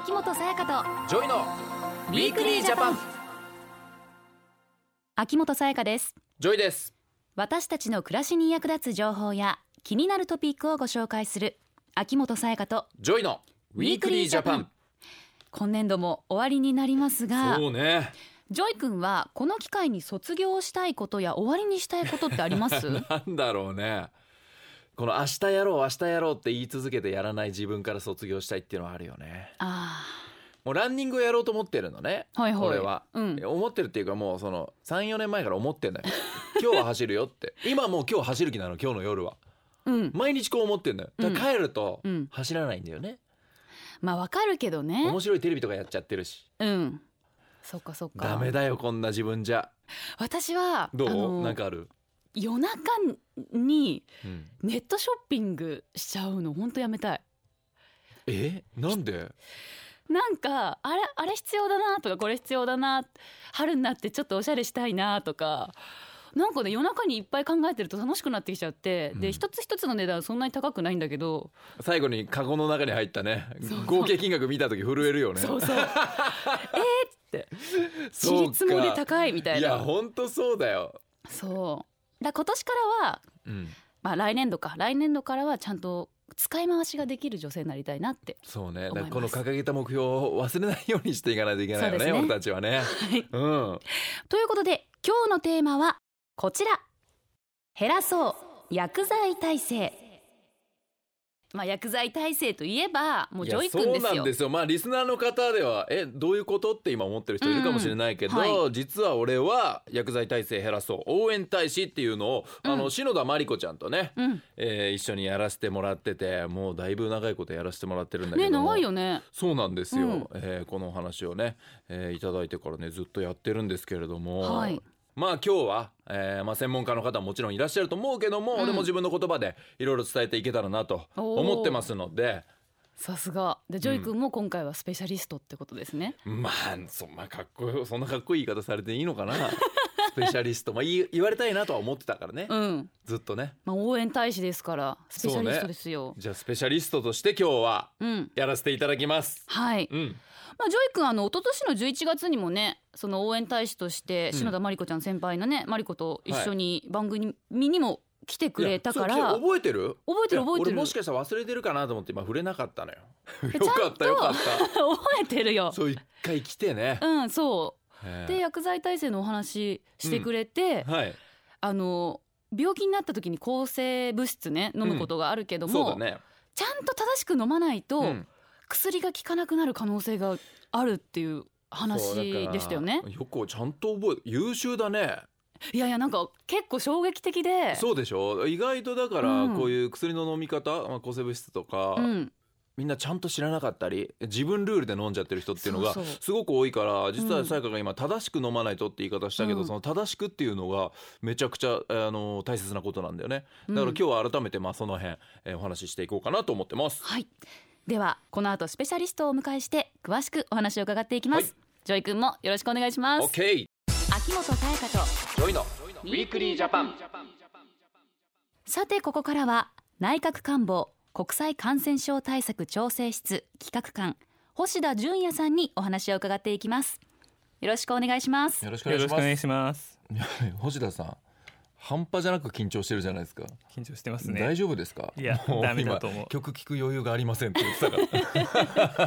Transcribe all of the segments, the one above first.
秋元さやかジョイのとウィークリージャパン。秋元才加です。ジョイです。私たちの暮らしに役立つ情報や気になるトピックをご紹介する秋元才加とジョイの Weekly Japan。今年度も終わりになりますがそうね。ジョイ君はこの機会に卒業したいことや終わりにしたいことってあります？なんだろうねこの明日やろう明日やろうって言い続けてやらない自分から卒業したいっていうのはあるよね。あもうランニングをやろうと思ってるのねはいはい。俺は、うん。思ってるっていうかもうその34年前から思ってんのよ。今日は走るよって。今もう今日走る気なの今日の夜は。ーうん。毎日こう思ってんのよ。だから帰るとうん。走らないんだよね、まあわかるけどね。面白いテレビとかやっちゃってるし。うん。そっかそっか。ダメだよこんな自分じゃ。私はどう？あのなんかある、夜中にうん。ネットショッピングしちゃうの本当やめたい。え？なんで？なんかあれあれ必要だなとかこれ必要だな春になってちょっとおしゃれしたいなとかなんかね夜中にいっぱい考えてると楽しくなってきちゃって、うん。で一つ一つの値段そんなに高くないんだけど、最後にカゴの中に入ったね。合計金額見た時震えるよね。そうそう。えーって。ちそうか。りつもり高いみたいいやなほんとそうだよ、そうだ今年からは、うん、まあ、来年度か。来年度からはちゃんと使い回しができる女性になりたいなってそうね。この掲げた目標を忘れないようにしていかないといけないよねね。俺たちはね。はい。うん。ということで今日のテーマはこちら。減らそう。薬剤耐性まあ薬剤耐性といえばもうジョイ君ですよ。そうなんですよ。まあリスナーの方ではえどういうことって今思ってる人いるかもしれないけど、うんは実は俺は薬剤耐性減らそう。応援大使っていうのを、あうん。の篠田麻里子ちゃんとね、うん。えー一緒にやらせてもらっててもうだいぶ長いことやらせてもらってるんだけど。ね長いよね。そうなんですよ、うん。えーこのお話をね、えーいただいてからねずっとやってるんですけれども、はいまあ今日は、えーまあ、専門家の方ももちろんいらっしゃると思うけども、うん。俺も自分の言葉でいろいろ伝えていけたらなと思ってますので。さすが。でジョイ君も今回はスペシャリストってことですね、まあそ,、まあ、かっこよそんなかっこいい言い方されていいのかな。スペシャリスト、まあ、言い言われたいなとは思ってたからね、うん。ずっとね。まあ応援大使ですからスペシャリストですよ。じゃあスペシャリストとして今日はうん。やらせていただきます。はい。うん、まあジョイ君あの一昨年の11月にもねその応援大使としてうん。篠田麻里子ちゃん先輩のね麻里子と一緒に番組にも来てくれたから。覚えてる？覚えてる覚えてる。もしかしたら忘れてるかなと思って今触れなかったのよ。えよかったよかった。覚えてるよ。そう一回来てね、うんそう。で薬剤耐性のお話してくれて、はい。あの病気になった時に抗生物質ね飲むことがあるけども、そうだね。ちゃんと正しく飲まないと、うん。薬が効かなくなる可能性があるっていう話でしたよね。よくちゃんと覚え優秀だね。いやいやなんか結構衝撃的で。そうでしょ？意外とだからうん。こういう薬の飲み方、まあ、抗生物質とか、うん。みんなちゃんと知らなかったり自分ルールで飲んじゃってる人っていうのがすごく多いから実うん。はさやかが今正しく飲まないとって言い方したけど、うん。その正しくっていうのがめちゃくちゃあの大切なことなんだよね。だからうん今日は改めてまあその辺、えーお話ししていこうかなと思ってます。はい。ではこの後スペシャリストをお迎えして詳しくお話を伺っていきます、はいジョイ君もよろしくお願いします。OK 秋元才加とジョイの Weekly Japan。さてここからは内閣官房国際感染症対策調整室企画官星田純也さんにお話を伺っていきます。よろしくお願いします。よろしくお願いします。よろしくお願いします。いや星田さん半端じゃなく緊張してるじゃないですか。緊張してますね。大丈夫ですか？いやもうダメだと思う。今曲聴く余裕がありませんって言って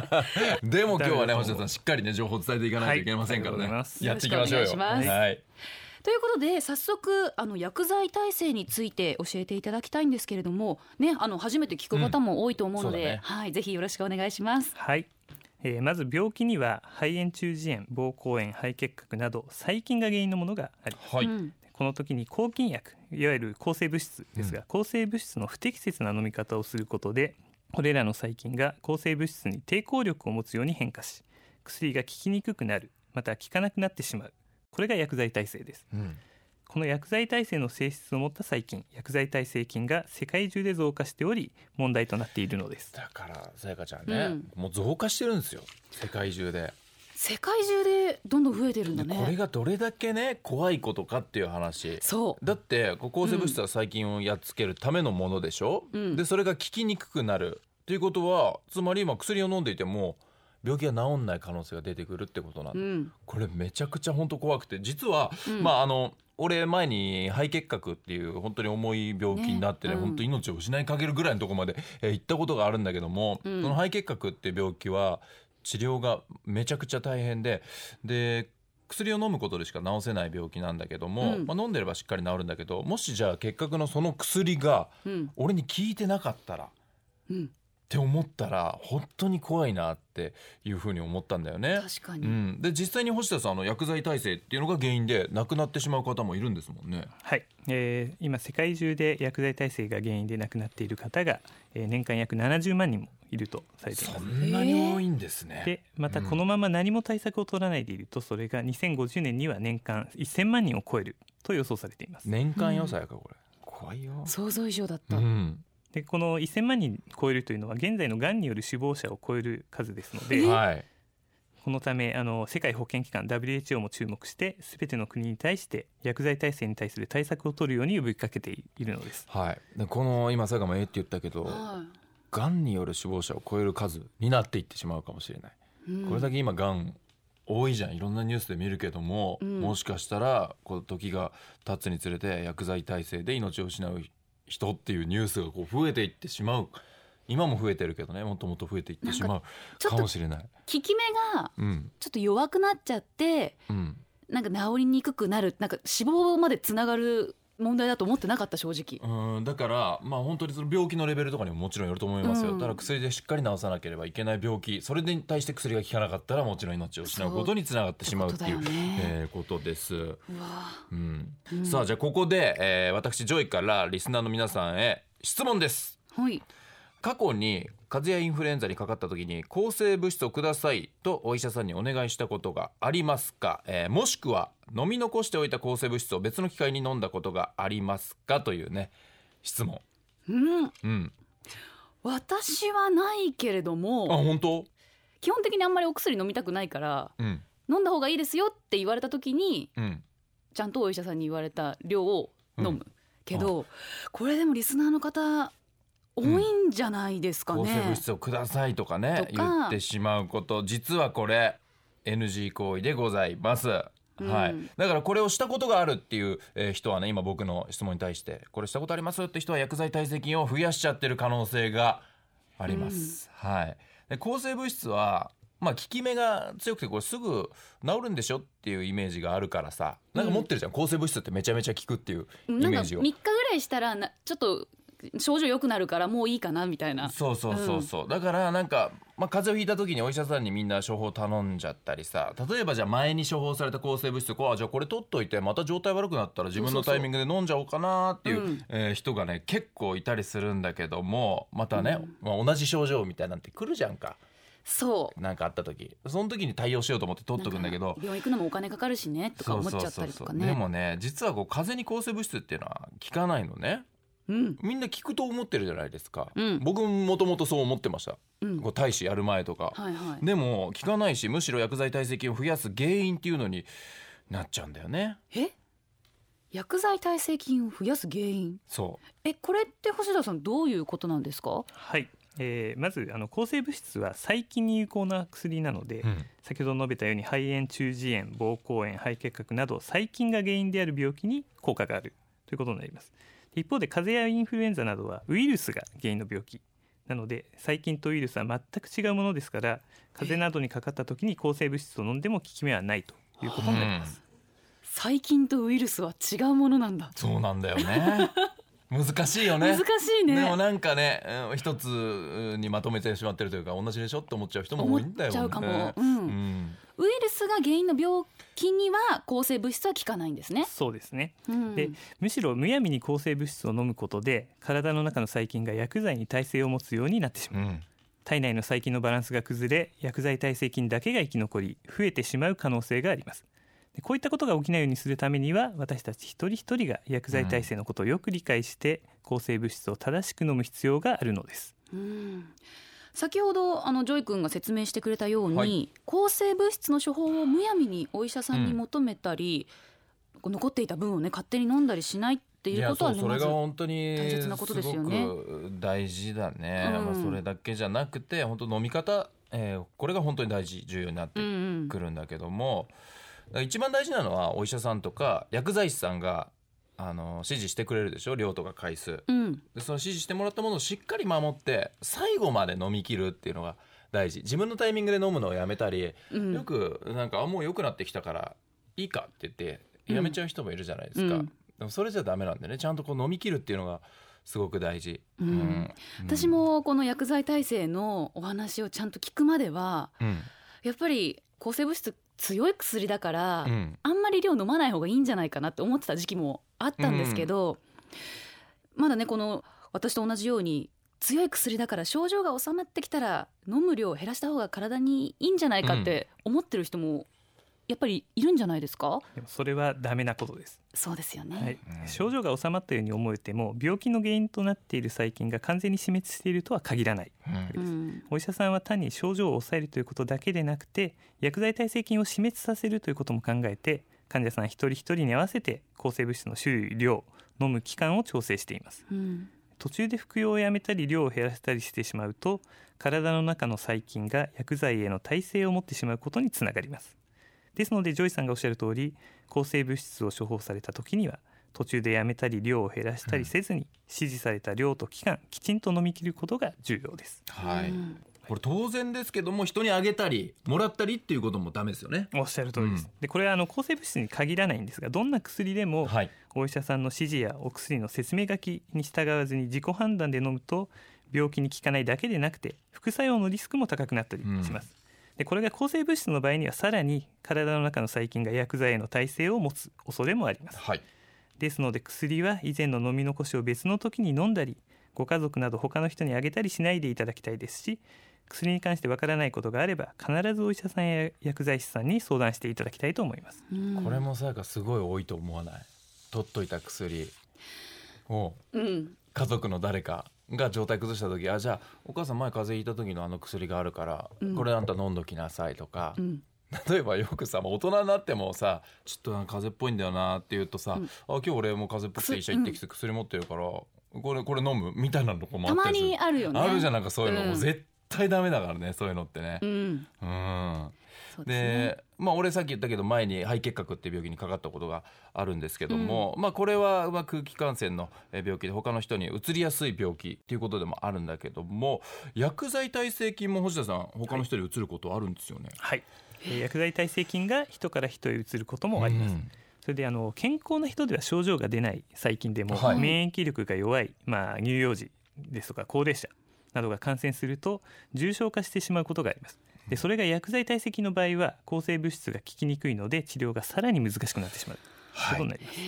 たから。でも今日はね星田さんしっかりね情報を伝えていかないといけませんからね、はいやっていきましょうよ。はい。ということで早速あの薬剤耐性について教えていただきたいんですけれどもねあの初めて聞く方も多いと思うので、うん。そうだね。はいぜひよろしくお願いします。はい。えーまず病気には肺炎中耳炎、膀胱炎、肺結核など細菌が原因のものがあります。はい、うんこの時に抗菌薬、いわゆる抗生物質ですが、抗生物質の不適切な飲み方をすることで、これらの細菌が抗生物質に抵抗力を持つように変化し、薬が効きにくくなる、また効かなくなってしまう。これが薬剤耐性です。うん。この薬剤耐性の性質を持った細菌薬剤耐性菌が世界中で増加しており問題となっているのです。だからさやかちゃんね、もう増加してるんですよ。世界中で世界中でどんどん増えてるんだでねこれがどれだけね怖いことかっていう話。そう。だって抗生物質は細菌をやっつけるためのものでしょ、うん。でそれが効きにくくなるっていうことはつまり今薬を飲んでいても病気が治んない可能性が出てくるってことなんだ、うん。これめちゃくちゃ本当怖くて。実は、うん。まああの俺前に肺結核っていう本当に重い病気になってねねうん。本当命を失いかけるぐらいのところまで、えー行ったことがあるんだけども、うん。その肺結核っていう病気は治療がめちゃくちゃ大変でで薬を飲むことでしか治せない病気なんだけども、うん。まあ、飲んでればしっかり治るんだけどもしじゃあ結核のその薬がうん。俺に効いてなかったらっうんて思ったら本当に怖いなっていうふうに思ったんだよね。確かに、うん、で実際に星田さんあの薬剤耐性っていうのが原因で亡くなってしまう方もいるんですもんね。はい、えー今世界中で薬剤耐性が原因で亡くなっている方が、えー年間約70万人もいるとされていまそす。んなに多いんですね。でまたこのまま何も対策を取らないでいるとそれが2050年には年間1000万人を超えると予想されています。年間うん予算やかこれ、怖いよ。想像以上だった、うん、でこの1000万人超えるというのは現在のがんによる死亡者を超える数ですのえではい。このためあの世界保健機関 WHO も注目して全ての国に対して薬剤耐性に対する対策を取るように呼びかけているのです。はい。でこの今佐賀もええって言ったけど、はがんによる死亡者を超える数になっていってしまうかもしれない。いうんこれだけ今がん多いじゃんいろんなニュースで見るけども、うんもしかしたらこう時が経つにつれて薬剤耐性で命を失う人っていうニュースがこう増えていってしまう。今も増えてるけどねもっともっと増えていってしまうかもしれない。効き目がうん。ちょっと弱くなっちゃってうん、なんか治りにくくなるなんか死亡までつながる問題だと思ってなかった正直。うんだからまあ本当にその病気のレベルとかにももちろんよると思いますよ、うん。ただ薬でしっかり治さなければいけない病気それに対して薬が効かなかったらもちろん命を失う。ことにつながってしまうっていうってことだよね。えーことです。うわ。うん。うん。さあじゃあここで、えー私ジョイからリスナーの皆さんへ質問です。はい過去に風邪やインフルエンザにかかった時に抗生物質をくださいとお医者さんにお願いしたことがありますか、えーもしくは飲み残しておいた抗生物質を別の機会に飲んだことがありますか？というね質問。うん。うん。私はないけれどあも本当？基本的にあんまりお薬飲みたくないからうん。飲んだ方がいいですよって言われた時にうん。ちゃんとお医者さんに言われた量を飲む、けどこれでもリスナーの方多いんじゃないですか抗生物ね、質をくださいとかねとか。言ってしまうこと。実はこれ NG 行為でございます。うん。はい、だからこれをしたことがあるっていうえー人はね今僕の質問に対してこれしたことありますって人は薬剤耐性菌を増やしちゃってる可能性があります。はい、で抗生物質はまあ効き目が強くてこれすぐ治るんでしょっていうイメージがあるからさ。なんか持ってるじゃん、抗生物質ってめちゃめちゃ効くっていうイ3メージを。日ぐらいしたらなちょっと症状良くなるからもういいかなみたいな。そうそうそうそう、だからなんか、まあ、風邪をひいた時にお医者さんにみんな処方頼んじゃったりさ。例えばじゃあ前に処方された抗生物質こうあじゃあこれ取っといてまた状態悪くなったら自分のタイミングで飲んじゃおうかなっていううん。えー人がね結構いたりするんだけどもまたね、まあ、同じ症状みたいなんて来るじゃんか。そう。なんかあった時。その時に対応しようと思って取っとくんだけど。病院行くのもお金かかるしねとか思っちゃったりとかね。でもね実はこう風邪に抗生物質っていうのは効かないのねうん。みんな効くと思ってるじゃないですか、うん。僕もともとそう思ってました、うん。こう大使やる前とか、はいはい。でも効かないしむしろ薬剤耐性菌を増やす原因っていうのになっちゃうんだよね。え？薬剤耐性菌を増やす原因？そえこれって星田さんどういうことなんですか？はい、えーまずあの抗生物質は細菌に有効な薬なので、う、うん。先ほど述べたように肺炎中耳炎膀胱炎肺結核など細菌が原因である病気に効果があるということになります一方で風邪やインフルエンザなどはウイルスが原因の病気なので細菌とウイルスは全く違うものですから風邪などにかかった時に抗生物質を飲んでも効き目はないということになります、細菌とウイルスは違うものなんだ。そうなんだよね。難しいよね。難しいね。でもなんかねうん一つにまとめてしまってるというか同じでしょって思っちゃう人も多いんだよね。思っちゃうかも。うん。うん。ウイルスが原因の病気には抗生物質は効かないんですね、そうですね。うん、でむしろむやみに抗生物質を飲むことで体の中の細菌が薬剤に耐性を持つようになってしまう。うん。体内の細菌のバランスが崩れ薬剤耐性菌だけが生き残り増えてしまう可能性があります。でこういったことが起きないようにするためには私たち一人一人が薬剤耐性のことをよく理解して、抗生物質を正しく飲む必要があるのです。うん先ほどあのジョイ君が説明してくれたように、はい。抗生物質の処方をむやみにお医者さんに求めたり、こう残っていた分をね勝手に飲んだりしないっていうことはねそれが本当に大切なことですよね。大事だね、うん。まあ、それだけじゃなくて本当飲み方えーこれが本当に大事重要になってうんうんくるんだけども、だから一番大事なのはお医者さんとか薬剤師さんがあの指示してくれるでしょ？量とか回数。うん。でその指示してもらったものをしっかり守って最後まで飲み切るっていうのが大事。自分のタイミングで飲むのをやめたり、うん。よくなんかあもう良くなってきたからいいかって言ってやめちゃう人もいるじゃないですか、うん。でもそれじゃダメなんでね。ちゃんとこう飲み切るっていうのがすごく大事、うん。私、もこの薬剤耐性のお話をちゃんと聞くまではうん。やっぱり抗生物質強い薬だから、うん。あんまり量飲まない方がいいんじゃないかなって思ってた時期もあったんですけど、まだねこの私と同じように強い薬だから症状が治まってきたら飲む量を減らした方が体にいいんじゃないかって思ってる人もやっぱりいるんじゃないですか？でもそれはダメなことです、そうですよね、はい。うん。症状が治まったように思えても病気の原因となっている細菌が完全に死滅しているとは限らない。うん。うん。お医者さんは単に症状を抑えるということだけでなくて薬剤耐性菌を死滅させるということも考えて患者さん一人一人に合わせて抗生物質の種類量飲む期間を調整しています。うん。途中で服用をやめたり量を減らしたりしてしまうと体の中の細菌が薬剤への耐性を持ってしまうことにつながりますですのでジョイさんがおっしゃる通り抗生物質を処方された時には途中でやめたり量を減らしたりせずに、指示された量と期間きちんと飲み切ることが重要です。はい、うん。これ当然ですけども人にあげたりもらったりっていうこともダメですよね。おっしゃる通りです、うん。でこれはあの抗生物質に限らないんですがどんな薬でもはい。お医者さんの指示やお薬の説明書きに従わずに自己判断で飲むと病気に効かないだけでなくて副作用のリスクも高くなったりします、でこれが抗生物質の場合にはさらに体の中の細菌が薬剤への耐性を持つ恐れもあります。はい。ですので薬は以前の飲み残しを別の時に飲んだりご家族など他の人にあげたりしないでいただきたいですし薬に関してわからないことがあれば必ずお医者さんや薬剤師さんに相談していただきたいと思います。うん。これもさやかすごい多いと思わない？取っといた薬。をうん。家族の誰かが状態崩した時あじゃあお母さん前風邪ひいた時のあの薬があるから、うん。これあんた飲んどきなさいとか、うん。例えばよくさもう大人になってもさちょっと風邪っぽいんだよなって言うとさ、うん。あ今日俺もう風邪っぽくて医者行ってきて薬持ってるから、これこれ飲むみたいなのもあたまったりする。にあるよね。あるじゃんなんかそういうの、うん。もう絶対ダメだからねそういうのってね。う。んですね。でまあ俺さっき言ったけど前に肺結核っていう病気にかかったことがあるんですけども、まあこれはまあ空気感染のえ病気で他の人に移りやすい病気っていうことでもあるんだけども薬剤耐性菌も星田さん他の人に移ることあるんですよね。はい、えー薬剤耐性菌が人から人へ移ることもあります、うん。それであの健康な人では症状が出ない細菌でも、はい。免疫力が弱い、まあ、乳幼児ですとか高齢者などが感染すると重症化してしまうことがありますでそれが薬剤耐性菌の場合は抗生物質が効きにくいので治療がさらに難しくなってしまう。ことになります、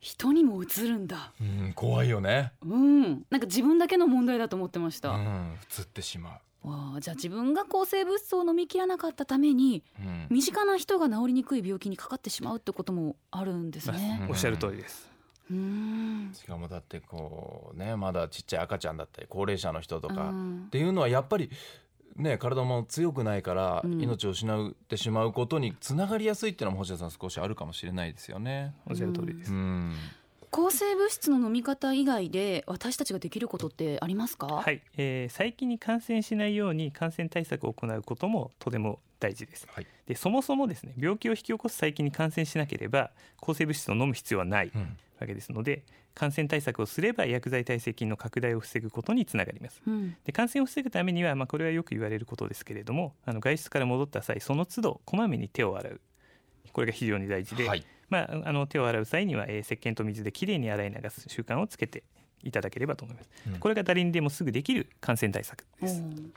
人にも移るんだ。うん、怖いよね。うん。なんか自分だけの問題だと思ってました、わうん、移ってしまあじゃあ自分が抗生物質を飲み切らなかったためにう。うん。身近な人が治りにくい病気にかかってしまうってこともあるんですね。うんおっしゃる通りです。うん。しかもだってこうねまだちっちゃい赤ちゃんだったり高齢者の人とか、うん。っていうのはやっぱりね体も強くないからうん。命を失ってしまうことにつながりやすいっていうのも星田さん少しあるかもしれないですよね。おっしゃる通りです、うん、抗生物質の飲み方以外で私たちができることってありますか？はい、えー細菌に感染しないように感染対策を行うこともとても大事です。はい。でそもそもですね病気を引き起こす細菌に感染しなければ抗生物質を飲む必要はない。うんわけですので感染対策をすれば薬剤耐性菌の拡大を防ぐことにつながります。うん。で感染を防ぐためには、まあ、これはよく言われることですけれどもあの外出から戻った際その都度こまめに手を洗う。これが非常に大事で、はい。まあ、あの手を洗う際には、えー石鹸と水できれいに洗い流す習慣をつけていただければと思います、うん。これが誰にでもすぐできる感染対策です、うん。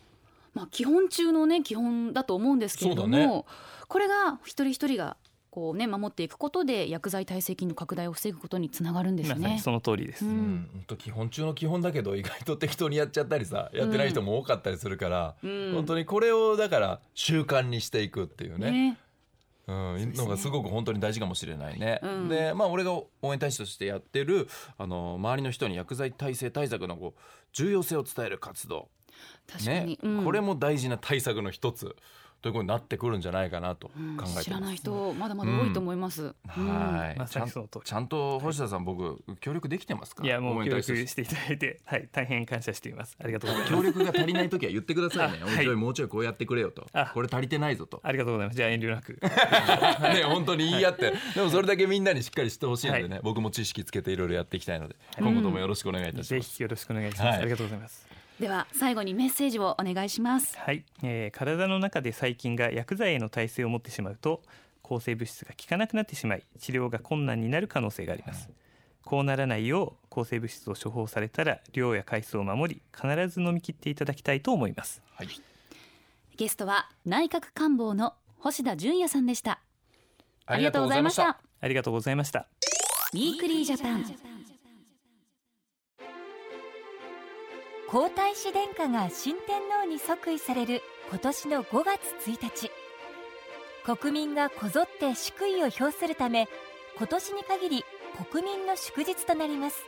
まあ基本中のね基本だと思うんですけれども、ね。これが一人一人がこうね守っていくことで薬剤耐性菌の拡大を防ぐことにつながるんですね。まさにその通りです、ううん。ん、本当基本中の基本だけど 意外と適当にやっちゃったりさやってない人も多かったりするから、うん。本当にこれをだから習慣にしていくっていうね。ね。うん、のがすごく本当に大事かもしれないね。うん。でまあ俺が応援大使としてやってるあの周りの人に薬剤耐性対策のこう重要性を伝える活動。確かに、うん。これも大事な対策の一つということになってくるんじゃないかなと考うんえてます。知らない人まだまだ多いと思います、うんはい、まちゃんちゃんと星田さん僕協力できてますか？いやもう協力していただいて、はい、大変感謝しています。ありがとうございます。協力が足りない時は言ってくださいね。あおいちょいもうちょいこうやってくれよとあ。これ足りてないぞと。ありがとうございます。じゃあ遠慮なく。ね本当に言い合って、でもそれだけみんなにしっかりしてほしいのでね、僕も知識つけていろいろやっていきたいので、今後ともよろしくお願いいたします。ぜひよろしくお願いします。はいありがとうございます。では最後にメッセージをお願いします。はい、えー体の中で細菌が薬剤への耐性を持ってしまうと抗生物質が効かなくなってしまい治療が困難になる可能性があります。こうならないよう抗生物質を処方されたら量や回数を守り必ず飲み切っていただきたいと思います。はい、ゲストは内閣官房の星田純也さんでしたありがとうございました。ありがとうございましたWeekly Japan皇太子殿下が新天皇に即位される今年の5月1日。国民がこぞって祝意を表するため今年に限り国民の祝日となります。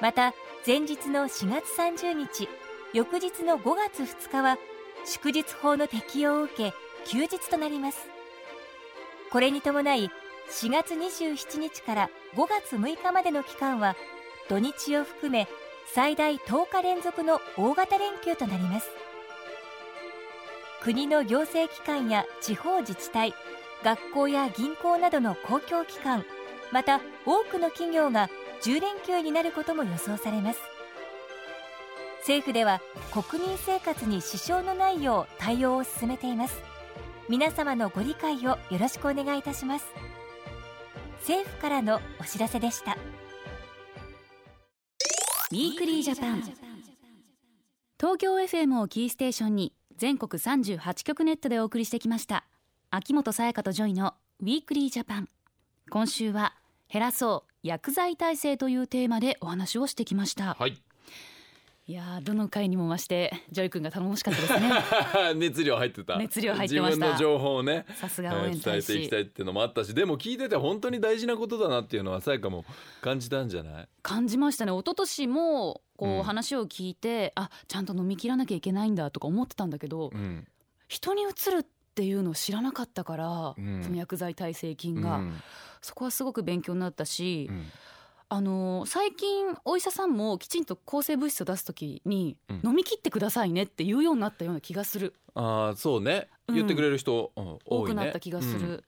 また前日の4月30日翌日の5月2日は祝日法の適用を受け休日となります。これに伴い4月27日から5月6日までの期間は土日を含め最大10日連続の大型連休となります。国の行政機関や地方自治体学校や銀行などの公共機関また多くの企業が10連休になることも予想されます。政府では国民生活に支障のないよう対応を進めています。皆様のご理解をよろしくお願いいたします。政府からのお知らせでした。 Weekly Japan。東京 FM をキーステーションに全国38局ネットでお送りしてきました。秋元才加とジョイの Weekly Japan。今週は減らそう薬剤耐性というテーマでお話をしてきました。はい、いやーどの回にも増してジョイ君が頼もしかったですね。熱量入ってた。熱量入ってました。自分の情報をね。さすが応援えー伝えていきたいっていうのもあったしでも聞いてて本当に大事なことだなっていうのはさやかも感じたんじゃない？感じましたね。一昨年もこう、うん。話を聞いてあちゃんと飲み切らなきゃいけないんだとか思ってたんだけど、うん。人にうつるっていうのを知らなかったから、うん。その薬剤耐性菌が、うん。そこはすごく勉強になったし、うんあの最近お医者さんもきちんと抗生物質を出す時に、うん。飲み切ってくださいねって言うようになったような気がする。ああそうね。うん。言ってくれる人、うん多いね。多くなった気がすうん。る、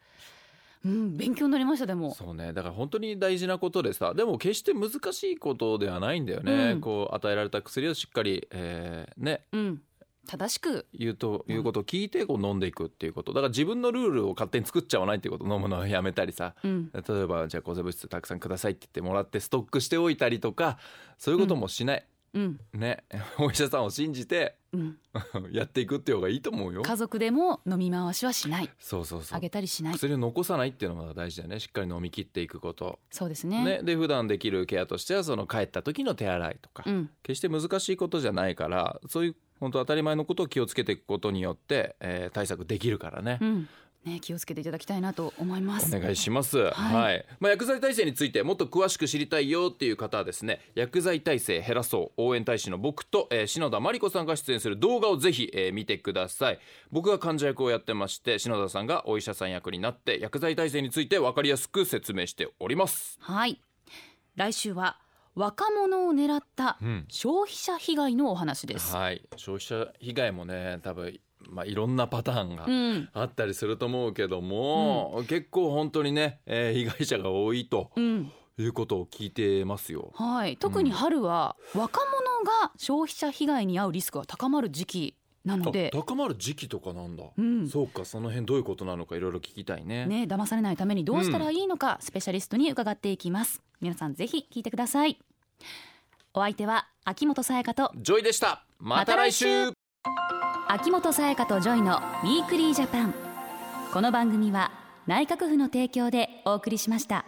うん勉強になりましたでも。そうね。だから本当に大事なことでさでも決して難しいことではないんだよね、うん。こう与えられた薬をしっかり、えーね。うん正しく。言うということを聞いてこう飲んでいくっていうこと。だから自分のルールを勝手に作っちゃわないっていうこと。飲むのをやめたりさ。うん。例えばじゃあ抗生物質たくさんくださいって言ってもらってストックしておいたりとかそういうこともしない、うん。ね。お医者さんを信じてうん。やっていくっていう方がいいと思うよ。家族でも飲み回しはしない。そうそうそう。あげたりしない。薬を残さないっていうのが大事だよね。しっかり飲み切っていくこと。そうですね。ね、で普段できるケアとしてはその帰った時の手洗いとか、うん。決して難しいことじゃないからそういう本当当たり前のことを気をつけていくことによって、えー対策できるからね。うんね気をつけていただきたいなと思いますお願いします。はい、まあ薬剤耐性についてもっと詳しく知りたいよっていう方はですね、薬剤耐性減らそう応援大使の僕と、えー篠田真理子さんが出演する動画をぜひ、えー見てください。僕が患者役をやってまして、篠田さんがお医者さん役になって薬剤耐性について分かりやすく説明しております。はい来週は若者を狙ったうん。消費者被害のお話です、はい、消費者被害もね多分、まあ、いろんなパターンがうん。あったりすると思うけども、結構本当にね、えー被害者が多いとうん。いうことを聞いてますよ。はい、特に春は若者が消費者被害に遭うリスクが高まる時期なので。あ、高まる時期とかなんだ、うん。そうかその辺どういうことなのかいろいろ聞きたいね。ね、騙されないためにどうしたらいいのか、スペシャリストに伺っていきます。皆さんぜひ聞いてくださいお相手は秋元才加とジョイでした。また来週。ま秋元才加とジョイの Weekly Japan。この番組は内閣府の提供でお送りしました